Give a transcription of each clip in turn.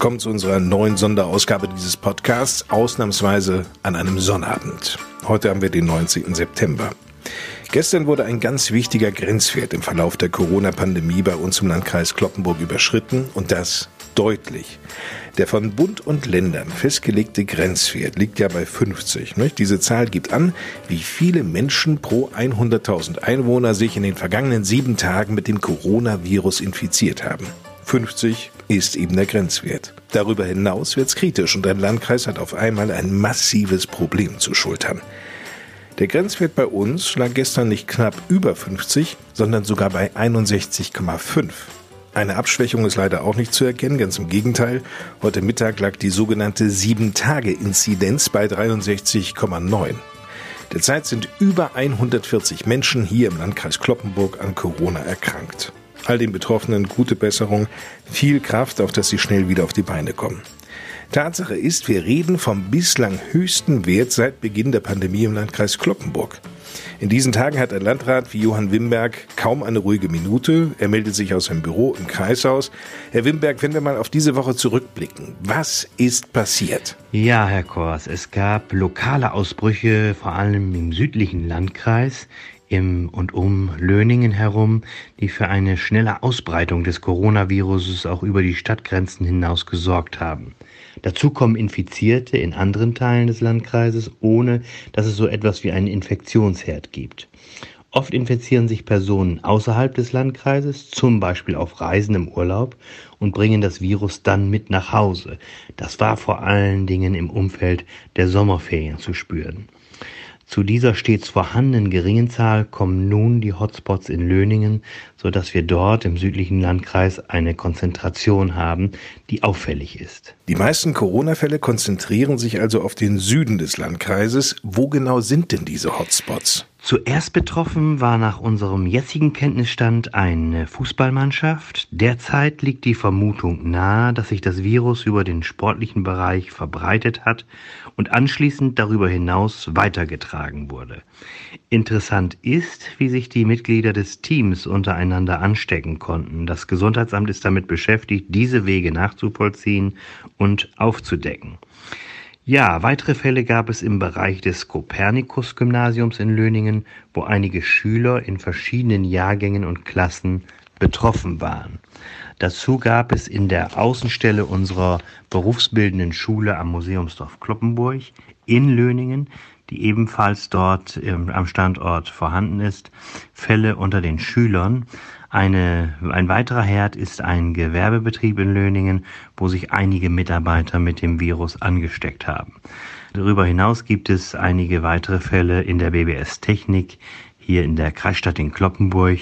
Willkommen zu unserer neuen Sonderausgabe dieses Podcasts, ausnahmsweise an einem Sonnabend. Heute haben wir den 19. September. Gestern wurde ein ganz wichtiger Grenzwert im Verlauf der Corona-Pandemie bei uns im Landkreis Kloppenburg überschritten und das deutlich. Der von Bund und Ländern festgelegte Grenzwert liegt ja bei 50. Nicht? Diese Zahl gibt an, wie viele Menschen pro 100.000 Einwohner sich in den vergangenen sieben Tagen mit dem Coronavirus infiziert haben. 50 ist eben der Grenzwert. Darüber hinaus wird's kritisch und ein Landkreis hat auf einmal ein massives Problem zu schultern. Der Grenzwert bei uns lag gestern nicht knapp über 50, sondern sogar bei 61,5. Eine Abschwächung ist leider auch nicht zu erkennen, ganz im Gegenteil. Heute Mittag lag die sogenannte 7-Tage-Inzidenz bei 63,9. Derzeit sind über 140 Menschen hier im Landkreis Kloppenburg an Corona erkrankt. All den Betroffenen gute Besserung, viel Kraft, auf dass sie schnell wieder auf die Beine kommen. Tatsache ist, wir reden vom bislang höchsten Wert seit Beginn der Pandemie im Landkreis Kloppenburg. In diesen Tagen hat ein Landrat wie Johann Wimberg kaum eine ruhige Minute. Er meldet sich aus seinem Büro im Kreishaus. Herr Wimberg, wenn wir mal auf diese Woche zurückblicken, was ist passiert? Ja, Herr Kors, es gab lokale Ausbrüche, vor allem im südlichen Landkreis im und um Löningen herum, die für eine schnelle Ausbreitung des Coronaviruses auch über die Stadtgrenzen hinaus gesorgt haben. Dazu kommen Infizierte in anderen Teilen des Landkreises, ohne dass es so etwas wie einen Infektionsherd gibt. Oft infizieren sich Personen außerhalb des Landkreises, zum Beispiel auf Reisen im Urlaub, und bringen das Virus dann mit nach Hause. Das war vor allen Dingen im Umfeld der Sommerferien zu spüren. Zu dieser stets vorhandenen geringen Zahl kommen nun die Hotspots in Löningen, so dass wir dort im südlichen Landkreis eine Konzentration haben, die auffällig ist. Die meisten Corona-Fälle konzentrieren sich also auf den Süden des Landkreises. Wo genau sind denn diese Hotspots? Zuerst betroffen war nach unserem jetzigen Kenntnisstand eine Fußballmannschaft. Derzeit liegt die Vermutung nahe, dass sich das Virus über den sportlichen Bereich verbreitet hat und anschließend darüber hinaus weitergetragen wurde. Interessant ist, wie sich die Mitglieder des Teams untereinander anstecken konnten. Das Gesundheitsamt ist damit beschäftigt, diese Wege nachzuvollziehen und aufzudecken. Ja, weitere Fälle gab es im Bereich des Kopernikus-Gymnasiums in Löningen, wo einige Schüler in verschiedenen Jahrgängen und Klassen betroffen waren. Dazu gab es in der Außenstelle unserer berufsbildenden Schule am Museumsdorf Kloppenburg in Löningen, die ebenfalls dort am Standort vorhanden ist, Fälle unter den Schülern. Eine, ein weiterer Herd ist ein Gewerbebetrieb in Löningen, wo sich einige Mitarbeiter mit dem Virus angesteckt haben. Darüber hinaus gibt es einige weitere Fälle in der BBS Technik hier in der Kreisstadt in Kloppenburg,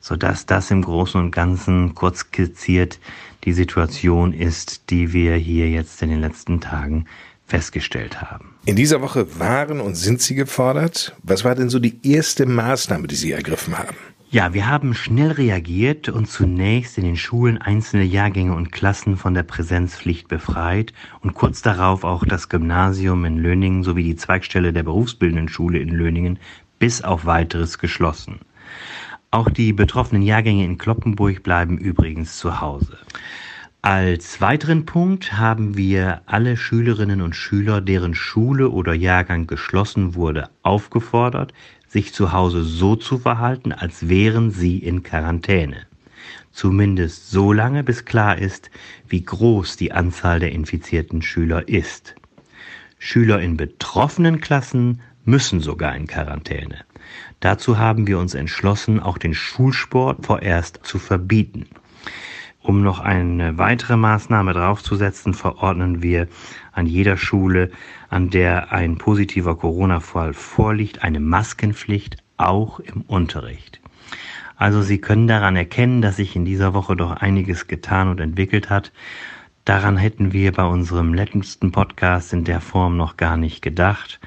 so dass das im Großen und Ganzen kurz skizziert die Situation ist, die wir hier jetzt in den letzten Tagen festgestellt haben. In dieser Woche waren und sind Sie gefordert. Was war denn so die erste Maßnahme, die Sie ergriffen haben? Ja, wir haben schnell reagiert und zunächst in den Schulen einzelne Jahrgänge und Klassen von der Präsenzpflicht befreit und kurz darauf auch das Gymnasium in Löningen sowie die Zweigstelle der berufsbildenden Schule in Löningen bis auf weiteres geschlossen. Auch die betroffenen Jahrgänge in Kloppenburg bleiben übrigens zu Hause. Als weiteren Punkt haben wir alle Schülerinnen und Schüler, deren Schule oder Jahrgang geschlossen wurde, aufgefordert, sich zu Hause so zu verhalten, als wären sie in Quarantäne. Zumindest so lange, bis klar ist, wie groß die Anzahl der infizierten Schüler ist. Schüler in betroffenen Klassen müssen sogar in Quarantäne. Dazu haben wir uns entschlossen, auch den Schulsport vorerst zu verbieten. Um noch eine weitere Maßnahme draufzusetzen, verordnen wir an jeder Schule, an der ein positiver Corona-Fall vorliegt, eine Maskenpflicht auch im Unterricht. Also Sie können daran erkennen, dass sich in dieser Woche doch einiges getan und entwickelt hat. Daran hätten wir bei unserem letzten Podcast in der Form noch gar nicht gedacht.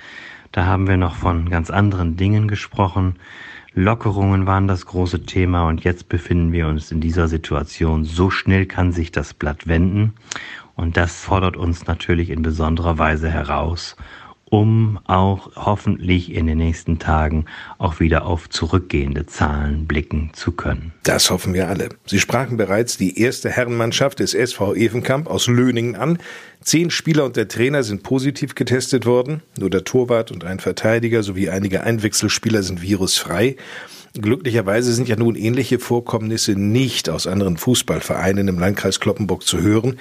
Da haben wir noch von ganz anderen Dingen gesprochen. Lockerungen waren das große Thema und jetzt befinden wir uns in dieser Situation. So schnell kann sich das Blatt wenden und das fordert uns natürlich in besonderer Weise heraus um auch hoffentlich in den nächsten Tagen auch wieder auf zurückgehende Zahlen blicken zu können. Das hoffen wir alle. Sie sprachen bereits die erste Herrenmannschaft des SV Evenkamp aus Löningen an. Zehn Spieler und der Trainer sind positiv getestet worden. Nur der Torwart und ein Verteidiger sowie einige Einwechselspieler sind virusfrei. Glücklicherweise sind ja nun ähnliche Vorkommnisse nicht aus anderen Fußballvereinen im Landkreis Kloppenburg zu hören.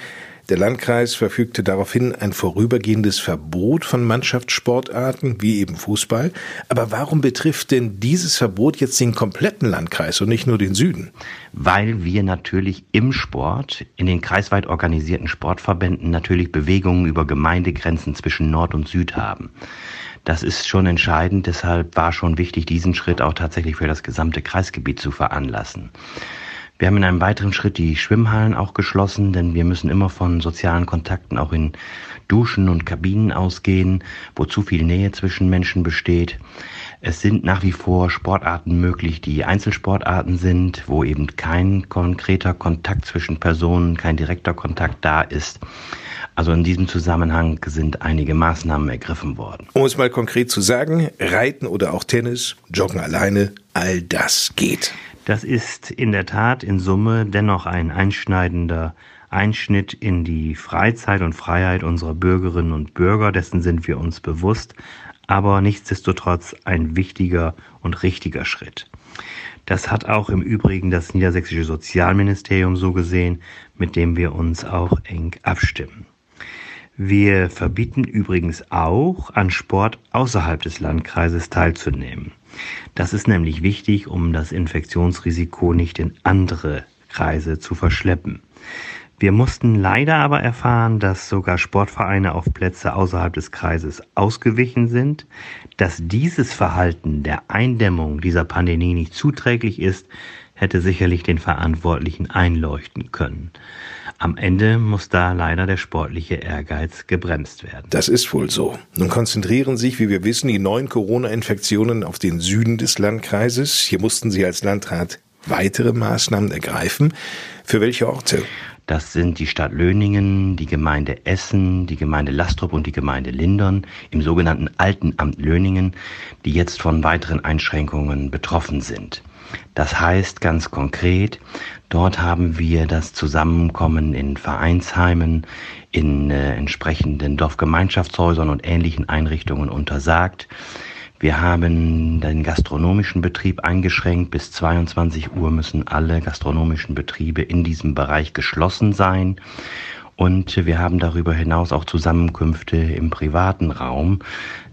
Der Landkreis verfügte daraufhin ein vorübergehendes Verbot von Mannschaftssportarten, wie eben Fußball. Aber warum betrifft denn dieses Verbot jetzt den kompletten Landkreis und nicht nur den Süden? Weil wir natürlich im Sport, in den kreisweit organisierten Sportverbänden natürlich Bewegungen über Gemeindegrenzen zwischen Nord und Süd haben. Das ist schon entscheidend, deshalb war schon wichtig, diesen Schritt auch tatsächlich für das gesamte Kreisgebiet zu veranlassen. Wir haben in einem weiteren Schritt die Schwimmhallen auch geschlossen, denn wir müssen immer von sozialen Kontakten auch in Duschen und Kabinen ausgehen, wo zu viel Nähe zwischen Menschen besteht. Es sind nach wie vor Sportarten möglich, die Einzelsportarten sind, wo eben kein konkreter Kontakt zwischen Personen, kein direkter Kontakt da ist. Also in diesem Zusammenhang sind einige Maßnahmen ergriffen worden. Um es mal konkret zu sagen, Reiten oder auch Tennis, Joggen alleine, all das geht. Das ist in der Tat in Summe dennoch ein einschneidender Einschnitt in die Freizeit und Freiheit unserer Bürgerinnen und Bürger, dessen sind wir uns bewusst, aber nichtsdestotrotz ein wichtiger und richtiger Schritt. Das hat auch im Übrigen das niedersächsische Sozialministerium so gesehen, mit dem wir uns auch eng abstimmen. Wir verbieten übrigens auch, an Sport außerhalb des Landkreises teilzunehmen. Das ist nämlich wichtig, um das Infektionsrisiko nicht in andere Kreise zu verschleppen. Wir mussten leider aber erfahren, dass sogar Sportvereine auf Plätze außerhalb des Kreises ausgewichen sind. Dass dieses Verhalten der Eindämmung dieser Pandemie nicht zuträglich ist, hätte sicherlich den Verantwortlichen einleuchten können. Am Ende muss da leider der sportliche Ehrgeiz gebremst werden. Das ist wohl so. Nun konzentrieren sich, wie wir wissen, die neuen Corona-Infektionen auf den Süden des Landkreises. Hier mussten Sie als Landrat weitere Maßnahmen ergreifen. Für welche Orte? Das sind die Stadt Löningen, die Gemeinde Essen, die Gemeinde Lastrup und die Gemeinde Lindern im sogenannten Alten Amt Löningen, die jetzt von weiteren Einschränkungen betroffen sind. Das heißt ganz konkret, dort haben wir das Zusammenkommen in Vereinsheimen, in äh, entsprechenden Dorfgemeinschaftshäusern und ähnlichen Einrichtungen untersagt. Wir haben den gastronomischen Betrieb eingeschränkt. Bis 22 Uhr müssen alle gastronomischen Betriebe in diesem Bereich geschlossen sein. Und wir haben darüber hinaus auch Zusammenkünfte im privaten Raum,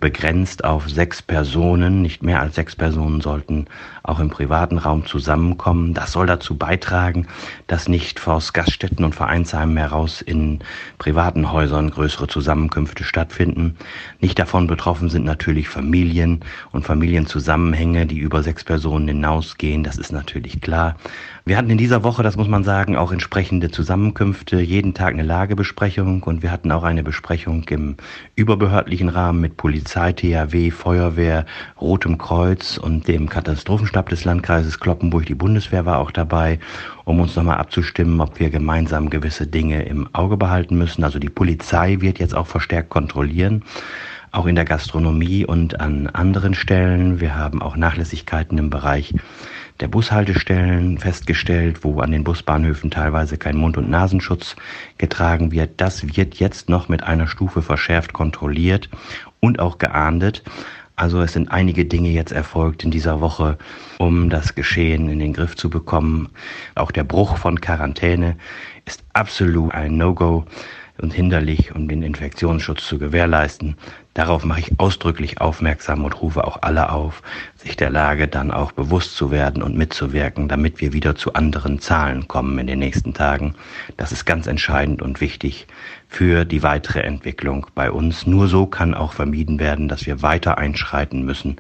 begrenzt auf sechs Personen. Nicht mehr als sechs Personen sollten auch im privaten Raum zusammenkommen. Das soll dazu beitragen, dass nicht aus Gaststätten und Vereinsheimen heraus in privaten Häusern größere Zusammenkünfte stattfinden. Nicht davon betroffen sind natürlich Familien und Familienzusammenhänge, die über sechs Personen hinausgehen. Das ist natürlich klar. Wir hatten in dieser Woche, das muss man sagen, auch entsprechende Zusammenkünfte, jeden Tag eine Lagebesprechung und wir hatten auch eine Besprechung im überbehördlichen Rahmen mit Polizei, THW, Feuerwehr, Rotem Kreuz und dem Katastrophenstab des Landkreises Kloppenburg. Die Bundeswehr war auch dabei, um uns nochmal abzustimmen, ob wir gemeinsam gewisse Dinge im Auge behalten müssen. Also die Polizei wird jetzt auch verstärkt kontrollieren auch in der Gastronomie und an anderen Stellen. Wir haben auch Nachlässigkeiten im Bereich der Bushaltestellen festgestellt, wo an den Busbahnhöfen teilweise kein Mund- und Nasenschutz getragen wird. Das wird jetzt noch mit einer Stufe verschärft kontrolliert und auch geahndet. Also es sind einige Dinge jetzt erfolgt in dieser Woche, um das Geschehen in den Griff zu bekommen. Auch der Bruch von Quarantäne ist absolut ein No-Go und hinderlich, um den Infektionsschutz zu gewährleisten. Darauf mache ich ausdrücklich aufmerksam und rufe auch alle auf, sich der Lage dann auch bewusst zu werden und mitzuwirken, damit wir wieder zu anderen Zahlen kommen in den nächsten Tagen. Das ist ganz entscheidend und wichtig für die weitere Entwicklung bei uns. Nur so kann auch vermieden werden, dass wir weiter einschreiten müssen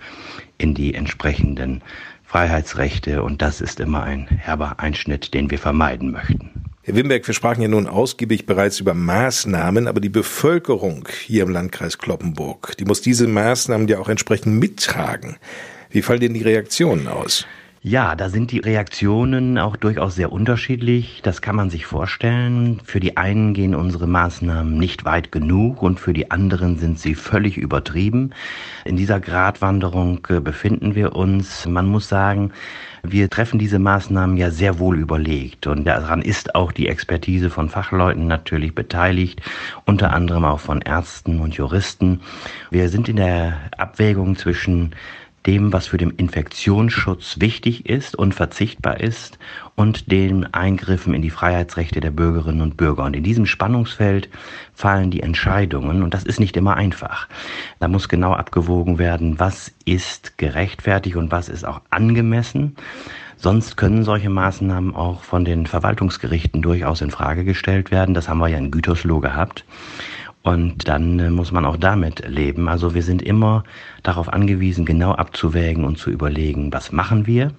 in die entsprechenden Freiheitsrechte und das ist immer ein herber Einschnitt, den wir vermeiden möchten. Herr Wimberg, wir sprachen ja nun ausgiebig bereits über Maßnahmen, aber die Bevölkerung hier im Landkreis Kloppenburg, die muss diese Maßnahmen ja auch entsprechend mittragen. Wie fallen denn die Reaktionen aus? Ja, da sind die Reaktionen auch durchaus sehr unterschiedlich. Das kann man sich vorstellen. Für die einen gehen unsere Maßnahmen nicht weit genug und für die anderen sind sie völlig übertrieben. In dieser Gratwanderung äh, befinden wir uns. Man muss sagen, wir treffen diese Maßnahmen ja sehr wohl überlegt und daran ist auch die Expertise von Fachleuten natürlich beteiligt, unter anderem auch von Ärzten und Juristen. Wir sind in der Abwägung zwischen dem, was für den Infektionsschutz wichtig ist und verzichtbar ist und den Eingriffen in die Freiheitsrechte der Bürgerinnen und Bürger. Und in diesem Spannungsfeld fallen die Entscheidungen und das ist nicht immer einfach. Da muss genau abgewogen werden, was ist gerechtfertigt und was ist auch angemessen. Sonst können solche Maßnahmen auch von den Verwaltungsgerichten durchaus in Frage gestellt werden. Das haben wir ja in Gütersloh gehabt. Und dann äh, muss man auch damit leben. Also wir sind immer darauf angewiesen, genau abzuwägen und zu überlegen, was machen wir,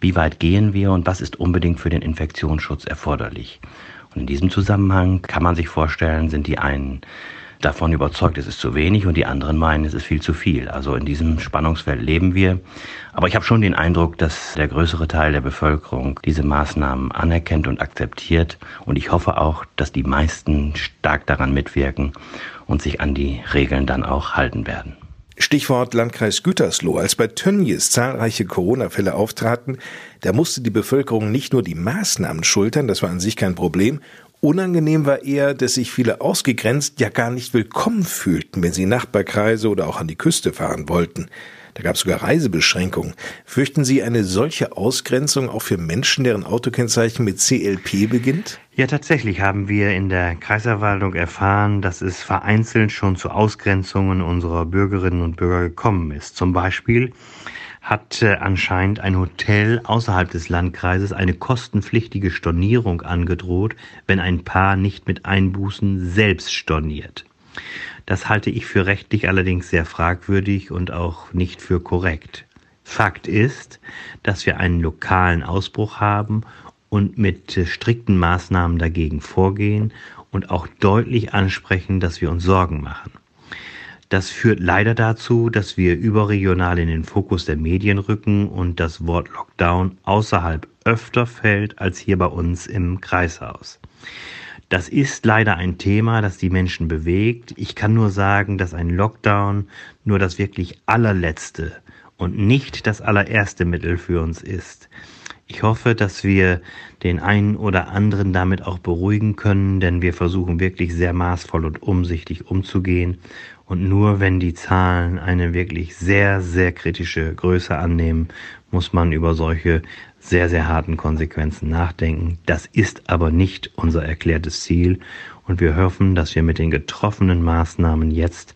wie weit gehen wir und was ist unbedingt für den Infektionsschutz erforderlich. Und in diesem Zusammenhang kann man sich vorstellen, sind die einen davon überzeugt, es ist zu wenig und die anderen meinen, es ist viel zu viel. Also in diesem Spannungsfeld leben wir. Aber ich habe schon den Eindruck, dass der größere Teil der Bevölkerung diese Maßnahmen anerkennt und akzeptiert. Und ich hoffe auch, dass die meisten stark daran mitwirken und sich an die Regeln dann auch halten werden. Stichwort Landkreis Gütersloh. Als bei Tönnies zahlreiche Corona-Fälle auftraten, da musste die Bevölkerung nicht nur die Maßnahmen schultern, das war an sich kein Problem, Unangenehm war eher, dass sich viele ausgegrenzt ja gar nicht willkommen fühlten, wenn sie in Nachbarkreise oder auch an die Küste fahren wollten. Da gab es sogar Reisebeschränkungen. Fürchten Sie eine solche Ausgrenzung auch für Menschen, deren Autokennzeichen mit CLP beginnt? Ja, tatsächlich haben wir in der Kreisverwaltung erfahren, dass es vereinzelt schon zu Ausgrenzungen unserer Bürgerinnen und Bürger gekommen ist. Zum Beispiel hat anscheinend ein Hotel außerhalb des Landkreises eine kostenpflichtige Stornierung angedroht, wenn ein Paar nicht mit Einbußen selbst storniert. Das halte ich für rechtlich allerdings sehr fragwürdig und auch nicht für korrekt. Fakt ist, dass wir einen lokalen Ausbruch haben und mit strikten Maßnahmen dagegen vorgehen und auch deutlich ansprechen, dass wir uns Sorgen machen. Das führt leider dazu, dass wir überregional in den Fokus der Medien rücken und das Wort Lockdown außerhalb öfter fällt als hier bei uns im Kreishaus. Das ist leider ein Thema, das die Menschen bewegt. Ich kann nur sagen, dass ein Lockdown nur das wirklich allerletzte und nicht das allererste Mittel für uns ist. Ich hoffe, dass wir den einen oder anderen damit auch beruhigen können, denn wir versuchen wirklich sehr maßvoll und umsichtig umzugehen und nur wenn die Zahlen eine wirklich sehr, sehr kritische Größe annehmen, muss man über solche sehr, sehr harten Konsequenzen nachdenken. Das ist aber nicht unser erklärtes Ziel und wir hoffen, dass wir mit den getroffenen Maßnahmen jetzt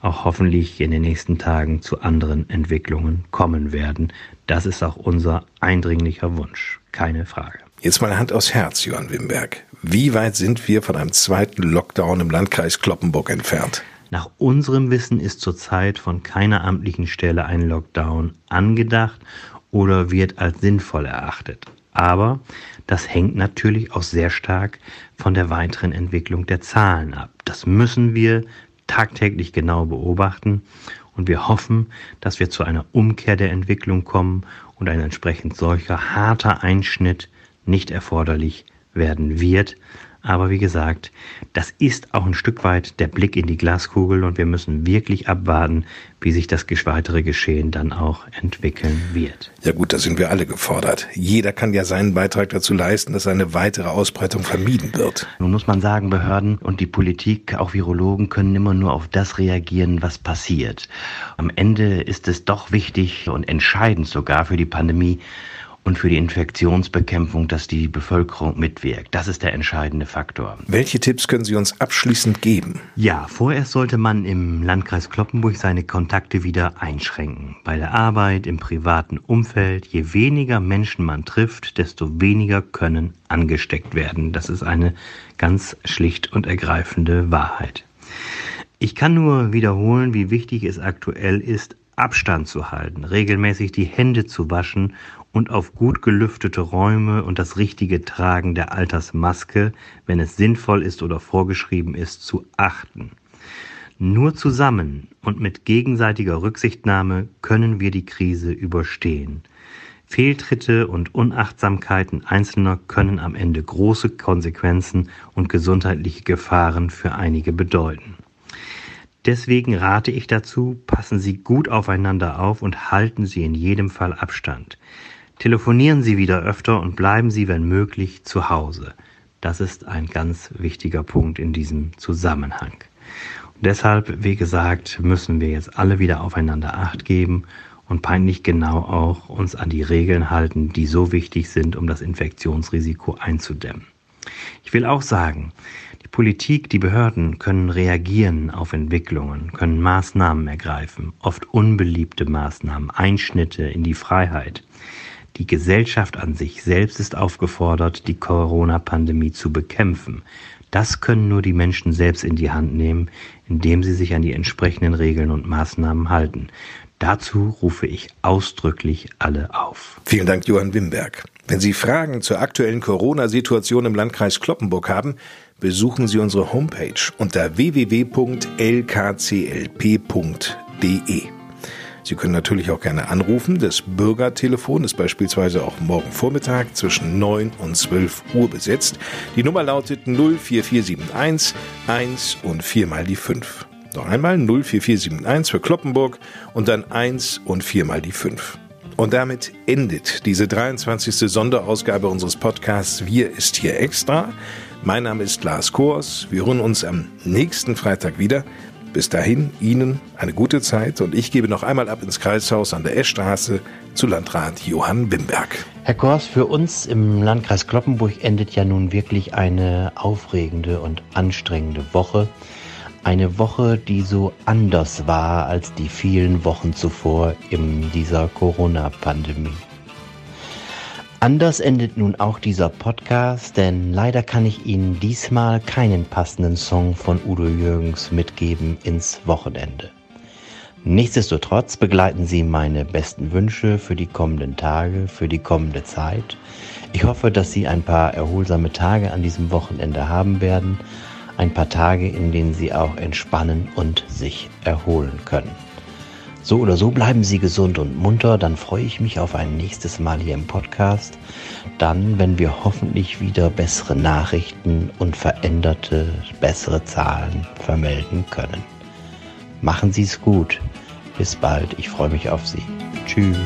auch hoffentlich in den nächsten Tagen zu anderen Entwicklungen kommen werden. Das ist auch unser eindringlicher Wunsch, keine Frage. Jetzt mal Hand aufs Herz, Johann Wimberg. Wie weit sind wir von einem zweiten Lockdown im Landkreis Kloppenburg entfernt? Nach unserem Wissen ist zurzeit von keiner amtlichen Stelle ein Lockdown angedacht oder wird als sinnvoll erachtet. Aber das hängt natürlich auch sehr stark von der weiteren Entwicklung der Zahlen ab. Das müssen wir tagtäglich genau beobachten und wir hoffen, dass wir zu einer Umkehr der Entwicklung kommen und ein entsprechend solcher harter Einschnitt nicht erforderlich werden wird, aber wie gesagt, das ist auch ein Stück weit der Blick in die Glaskugel und wir müssen wirklich abwarten, wie sich das weitere Geschehen dann auch entwickeln wird. Ja gut, da sind wir alle gefordert. Jeder kann ja seinen Beitrag dazu leisten, dass eine weitere Ausbreitung vermieden wird. Nun muss man sagen, Behörden und die Politik, auch Virologen, können immer nur auf das reagieren, was passiert. Am Ende ist es doch wichtig und entscheidend sogar für die Pandemie, und für die Infektionsbekämpfung, dass die Bevölkerung mitwirkt. Das ist der entscheidende Faktor. Welche Tipps können Sie uns abschließend geben? Ja, vorerst sollte man im Landkreis Kloppenburg seine Kontakte wieder einschränken. Bei der Arbeit, im privaten Umfeld, je weniger Menschen man trifft, desto weniger können angesteckt werden. Das ist eine ganz schlicht und ergreifende Wahrheit. Ich kann nur wiederholen, wie wichtig es aktuell ist, Abstand zu halten, regelmäßig die Hände zu waschen und auf gut gelüftete Räume und das richtige Tragen der Altersmaske, wenn es sinnvoll ist oder vorgeschrieben ist, zu achten. Nur zusammen und mit gegenseitiger Rücksichtnahme können wir die Krise überstehen. Fehltritte und Unachtsamkeiten Einzelner können am Ende große Konsequenzen und gesundheitliche Gefahren für einige bedeuten. Deswegen rate ich dazu, passen Sie gut aufeinander auf und halten Sie in jedem Fall Abstand. Telefonieren Sie wieder öfter und bleiben Sie, wenn möglich, zu Hause. Das ist ein ganz wichtiger Punkt in diesem Zusammenhang. Deshalb, wie gesagt, müssen wir jetzt alle wieder aufeinander acht geben und peinlich genau auch uns an die Regeln halten, die so wichtig sind, um das Infektionsrisiko einzudämmen. Ich will auch sagen, die Politik, die Behörden können reagieren auf Entwicklungen, können Maßnahmen ergreifen, oft unbeliebte Maßnahmen, Einschnitte in die Freiheit. Die Gesellschaft an sich selbst ist aufgefordert, die Corona-Pandemie zu bekämpfen. Das können nur die Menschen selbst in die Hand nehmen, indem sie sich an die entsprechenden Regeln und Maßnahmen halten. Dazu rufe ich ausdrücklich alle auf. Vielen Dank, Johann Wimberg. Wenn Sie Fragen zur aktuellen Corona-Situation im Landkreis Kloppenburg haben, besuchen Sie unsere Homepage unter www.lkclp.de. Sie können natürlich auch gerne anrufen. Das Bürgertelefon ist beispielsweise auch morgen Vormittag zwischen 9 und 12 Uhr besetzt. Die Nummer lautet 04471 1 und 4 mal die 5. Noch einmal 04471 für Kloppenburg und dann 1 und 4 mal die 5. Und damit endet diese 23. Sonderausgabe unseres Podcasts Wir ist hier extra. Mein Name ist Lars Kors. Wir hören uns am nächsten Freitag wieder. Bis dahin Ihnen eine gute Zeit und ich gebe noch einmal ab ins Kreishaus an der Eschstraße zu Landrat Johann Wimberg. Herr Kors, für uns im Landkreis Kloppenburg endet ja nun wirklich eine aufregende und anstrengende Woche. Eine Woche, die so anders war als die vielen Wochen zuvor in dieser Corona-Pandemie. Anders endet nun auch dieser Podcast, denn leider kann ich Ihnen diesmal keinen passenden Song von Udo Jürgens mitgeben ins Wochenende. Nichtsdestotrotz begleiten Sie meine besten Wünsche für die kommenden Tage, für die kommende Zeit. Ich hoffe, dass Sie ein paar erholsame Tage an diesem Wochenende haben werden, ein paar Tage, in denen Sie auch entspannen und sich erholen können. So oder so bleiben Sie gesund und munter, dann freue ich mich auf ein nächstes Mal hier im Podcast. Dann, wenn wir hoffentlich wieder bessere Nachrichten und veränderte, bessere Zahlen vermelden können. Machen Sie es gut. Bis bald. Ich freue mich auf Sie. Tschüss.